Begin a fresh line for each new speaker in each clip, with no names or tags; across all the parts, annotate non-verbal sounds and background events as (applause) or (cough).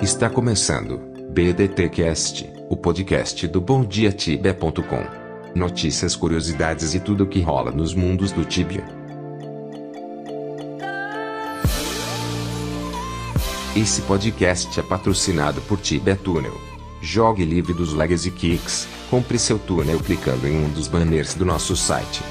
Está começando BDTcast, o podcast do BomDiaTibia.com. Notícias, curiosidades e tudo o que rola nos mundos do Tibia. Esse podcast é patrocinado por Tibia Tunnel. Jogue livre dos Legacy Kicks. Compre seu túnel clicando em um dos banners do nosso site.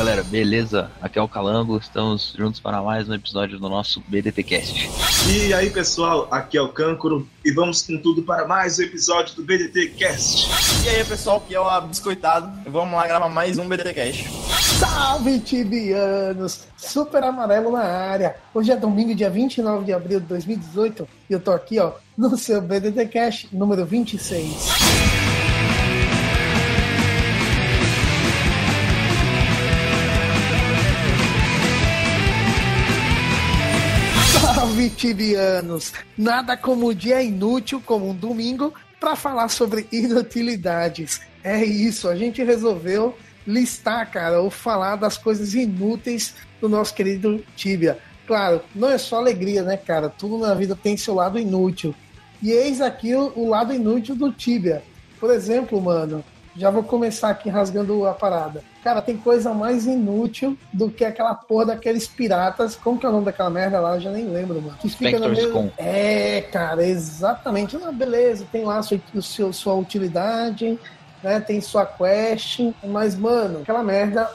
Galera, beleza? Aqui é o Calango, estamos juntos para mais um episódio do nosso BDTcast.
E aí pessoal, aqui é o Câncoro e vamos com tudo para mais um episódio do BDT Cast.
E aí, pessoal, aqui é o Biscoitado. Vamos lá gravar mais um BDT Cash.
Salve, tibianos! Super amarelo na área. Hoje é domingo, dia 29 de abril de 2018 e eu tô aqui, ó, no seu BDT Cash número 26. Tibianos! Nada como um dia inútil, como um domingo, para falar sobre inutilidades. É isso, a gente resolveu listar, cara, ou falar das coisas inúteis do nosso querido Tibia. Claro, não é só alegria, né, cara? Tudo na vida tem seu lado inútil. E eis aqui o, o lado inútil do Tibia. Por exemplo, mano, já vou começar aqui rasgando a parada. Cara, tem coisa mais inútil do que aquela porra daqueles piratas. Como que é o nome daquela merda lá? Eu já nem lembro, mano. Que fica meio.
Con.
É, cara, exatamente. Ah, beleza, tem lá sua, seu, sua utilidade, né? Tem sua quest. Mas, mano, aquela merda.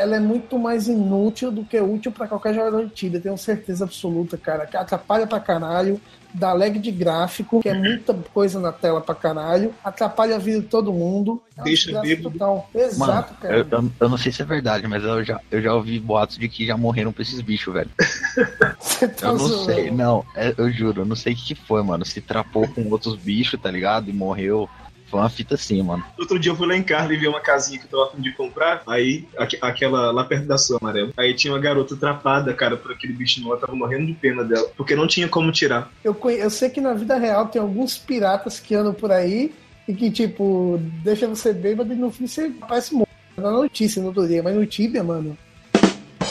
Ela é muito mais inútil do que útil pra qualquer jogador de Tibia, tenho certeza absoluta, cara. Que atrapalha pra caralho, dá lag de gráfico, que é muita coisa na tela pra caralho, atrapalha a vida de todo mundo. É
Deixa bêbado.
total.
Mano,
Exato, cara.
eu, eu- eu não sei se é verdade, mas eu já, eu já ouvi boatos de que já morreram pra esses bichos, velho. (laughs)
Você tá
Eu não
zoando.
sei, não, é- eu juro, eu não sei o que que foi, mano. Se trapou com outros bichos, tá ligado? E morreu. Foi uma fita assim, mano.
Outro dia eu fui lá em Carla e vi uma casinha que eu tava a fim de comprar, aí, aque- aquela lá perto da sua amarela. Aí tinha uma garota atrapada, cara, por aquele bichinho lá, tava morrendo de pena dela, porque não tinha como tirar.
Eu, eu sei que na vida real tem alguns piratas que andam por aí e que, tipo, deixa você bêbado e no fim você parece morto. Na notícia no outro dia, mas no Tibia, mano.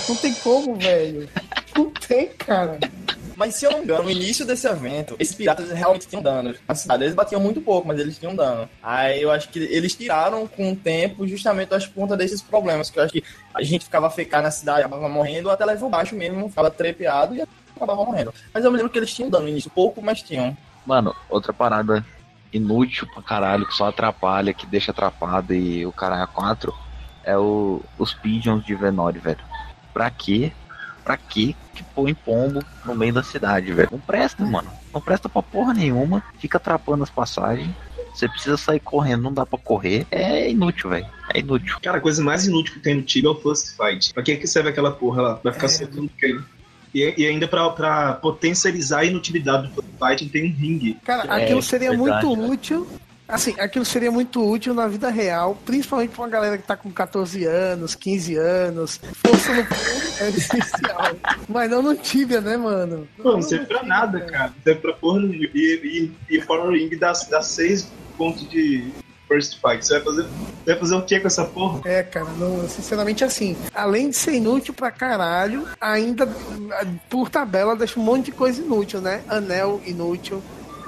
Não tem como, velho. Não tem, cara.
Mas se eu não me engano, no início desse evento, esses piratas realmente tinham dano. Na cidade, eles batiam muito pouco, mas eles tinham dano. Aí eu acho que eles tiraram com o tempo, justamente por conta desses problemas. Que eu acho que a gente ficava fecar na cidade, acabava morrendo, até level baixo mesmo, ficava trepeado e acabava morrendo. Mas eu me lembro que eles tinham dano no início, pouco, mas tinham.
Mano, outra parada inútil pra caralho, que só atrapalha, que deixa atrapado e o caralho a quatro, é o, os pigeons de Venore, velho. Pra quê? Pra quê que põe pombo no meio da cidade, velho? Não presta, mano. Não presta pra porra nenhuma. Fica atrapando as passagens. Você precisa sair correndo, não dá pra correr. É inútil, velho. É inútil.
Cara, a coisa mais inútil que tem no Tibia é o First Fight. Pra que que serve aquela porra lá? Vai ficar
É.
soltando quem? E, e ainda pra, pra potencializar a inutilidade do First Fight, tem um ringue.
Cara,
É,
aquilo seria
verdade,
muito útil. Assim, aquilo seria muito útil na vida real, principalmente pra uma galera que tá com 14 anos, 15 anos. Força no é essencial. (laughs) Mas não no Tibia, né, mano?
Não, não serve pra nada, cara. Não serve pra porra nenhuma. E, e, e Power Ring dá, dá seis pontos de First Fight. Você vai fazer, você vai fazer o que com essa porra?
É, cara, não, sinceramente assim, além de ser inútil pra caralho, ainda por tabela deixa um monte de coisa inútil, né? Anel inútil.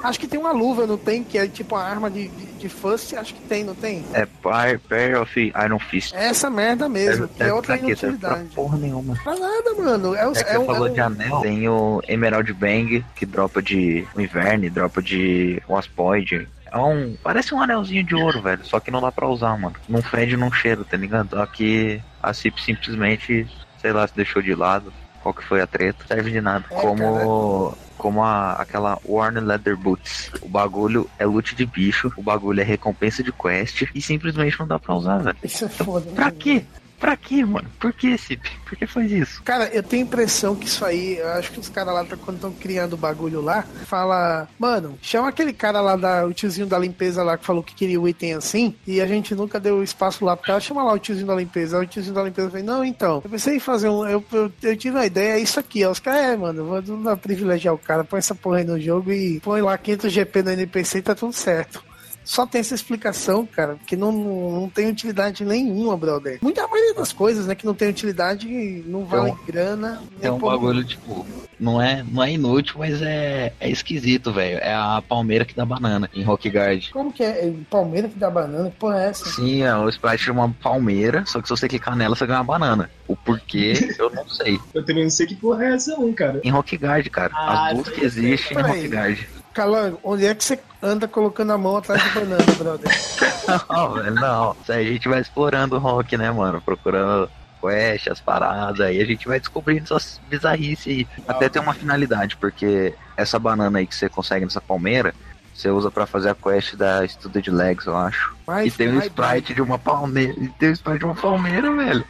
Acho que tem uma luva, não tem? Que é tipo a arma de, de, de First, acho que tem, não tem?
É Pair, pair of Iron Fist.
É essa merda mesmo, que é outra
pra? Serve pra
inutilidade.
porra nenhuma.
Pra nada, mano. É, o-
É
é
você
um-
falou
é um-
de anel. Tem o Emerald Bang, que dropa de Inverno, dropa de Waspoid. É um. Parece um anelzinho de ouro, velho. Só que não dá pra usar, mano. Não fede, não cheira, tá ligado? Só que a CIP simplesmente, sei lá, se deixou de lado. Qual que foi a treta? Serve de nada.
É,
como. Como a, aquela Worn Leather Boots. O bagulho é loot de bicho, o bagulho é recompensa de quest e simplesmente não dá pra usar, velho.
Isso é foda. né?
Pra quê? Pra quê, mano? Por que, Cip? Por que faz isso?
Cara, eu tenho impressão que isso aí, eu acho que os caras lá, tá- quando estão criando o bagulho lá, fala, mano, chama aquele cara lá, da, o tiozinho da limpeza lá, que falou que queria o item assim, e a gente nunca deu espaço lá pro cara, chama lá o tiozinho da limpeza. Aí o tiozinho da limpeza falou, não, então, eu pensei em fazer um, eu, eu, eu tive uma ideia, é isso aqui, ó. Os caras, é, mano, vou privilegiar o cara, põe essa porra aí no jogo e põe lá 500 GP no NPC e tá tudo certo. Só tem essa explicação, cara, que não, não, não tem utilidade nenhuma, brother. Muita maioria das coisas, né, que não tem utilidade, não vale grana.
É um
porra
bagulho, tipo, não é, não é inútil, mas é, é esquisito, velho. É a palmeira que dá banana em Rockguard.
Como que é? Palmeiras que dá banana? Que porra é essa?
Sim, é o sprite de uma palmeira, só que se você clicar nela, você ganha uma banana. O porquê, (laughs) eu não sei.
Eu também não sei que porra é essa, não, cara.
Em Rockguard, cara.
Ah,
As duas que existem em
Peraí.
Rockguard.
Calango, onde é que você anda colocando a mão atrás de banana, brother? (laughs)
Não, velho, não. Isso aí a gente vai explorando o rock, né, mano? Procurando quest, as paradas, aí a gente vai descobrindo essas bizarrices aí. Até tem uma finalidade, porque essa banana aí que você consegue nessa palmeira, você usa pra fazer a quest da Studded Legs, eu acho.
Vai,
E tem um
vai,
sprite de uma palmeira. E tem um sprite de uma palmeira, velho.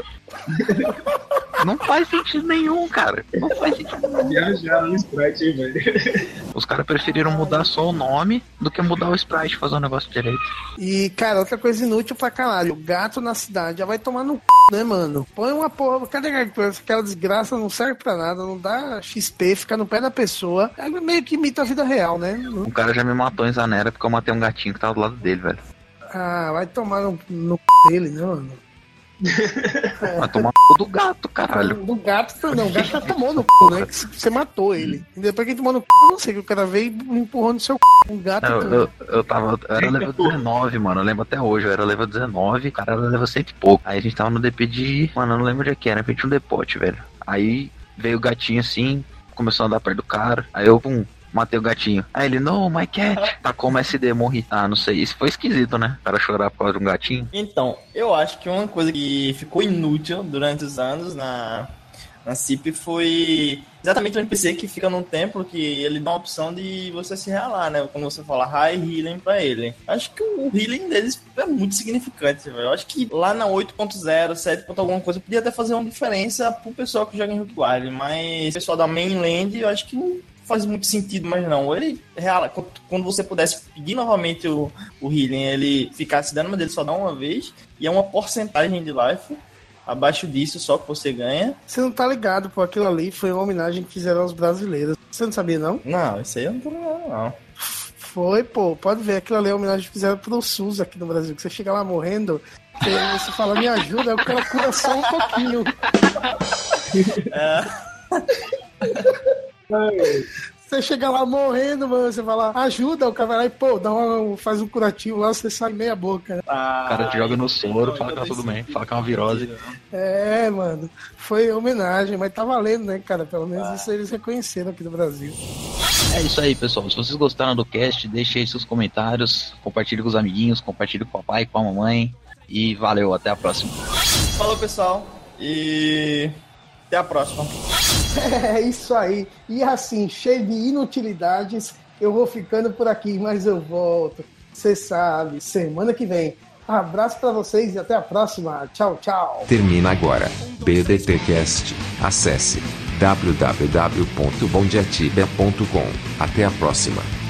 (laughs) Não faz sentido nenhum, cara. Não faz sentido nenhum.
Viajar no Sprite aí, velho.
Os caras preferiram mudar só o nome do que mudar o sprite, fazer o negócio direito.
E, cara, outra coisa inútil pra caralho. O gato na cidade já vai tomar no c, né, mano? Põe uma porra. Cadê aquela desgraça? Não serve pra nada, não dá XP, fica no pé da pessoa. É meio que imita a vida real, né? Não-
Um cara já me matou em Zanera porque eu matei um gatinho que tava do lado dele, velho.
Ah, vai tomar no, no c dele, né, mano?
Vai tomar c do gato, caralho.
Do gato, não, o gato já tomou no c, né? Que você matou ele. E depois que ele tomou no c, eu não sei, que o cara veio e empurrou no seu c. Um gato.
Eu, eu, eu tava. Eu era level 19, mano. Eu lembro até hoje. Eu era level 19, o cara era level 100 e pouco. Aí a gente tava no DP de. Mano, eu não lembro onde é que era. A gente tinha um depote, velho. Aí veio o gatinho assim, começou a andar perto do cara. Aí eu, pum, matei o gatinho. Aí ele, não, my cat. Tacou uma SD, morri. Ah, não sei. Isso foi esquisito, né? O cara chorar por causa de um gatinho.
Então, eu acho que uma coisa que ficou inútil durante os anos na, na CIP foi exatamente o NPC que fica num templo que ele dá a opção de você se realar, né? Quando você fala high healing pra ele. Acho que o healing deles é muito significante, velho. Eu acho que lá na 8.0, 7. alguma coisa, podia até fazer uma diferença pro pessoal que joga em Rookwild, mas o pessoal da mainland, eu acho que faz muito sentido, mas não. Ele quando você pudesse pedir novamente o, o healing, ele ficasse dando, mas ele só dá uma vez, e é uma porcentagem de life. Abaixo disso, só que você ganha.
Você não tá ligado, pô, aquilo ali foi uma homenagem que fizeram aos brasileiros. Você não sabia, não?
Não, isso aí eu não tô ligado, não.
Foi, pô, pode ver, aquilo ali é uma homenagem que fizeram pro SUS aqui no Brasil, que você chega lá morrendo, você, você fala, me ajuda, aí o cara cura só um pouquinho. (laughs)
É, (laughs)
Você chega lá morrendo, mano, você fala, ajuda, o cara vai lá e, pô, dá uma, faz um curativo lá, você sai meia boca.
tá.
O cara te joga no soro, fala que tá tudo bem. Fala que é uma virose.
É, mano, foi homenagem, mas tá valendo, né, cara? Pelo menos isso eles reconheceram aqui no Brasil.
É isso aí, pessoal. Se vocês gostaram do cast, deixe aí seus comentários, compartilhe com os amiguinhos, compartilhe com o papai, com a mamãe. E valeu, até a próxima.
Falou, pessoal. E até a próxima. (laughs)
É isso aí. E assim, cheio de inutilidades, eu vou ficando por aqui, mas eu volto. Você sabe, semana que vem. Abraço pra vocês e até a próxima. Tchau, tchau.
Termina agora. BDTcast. Acesse www.bondiatibia.com. Até a próxima.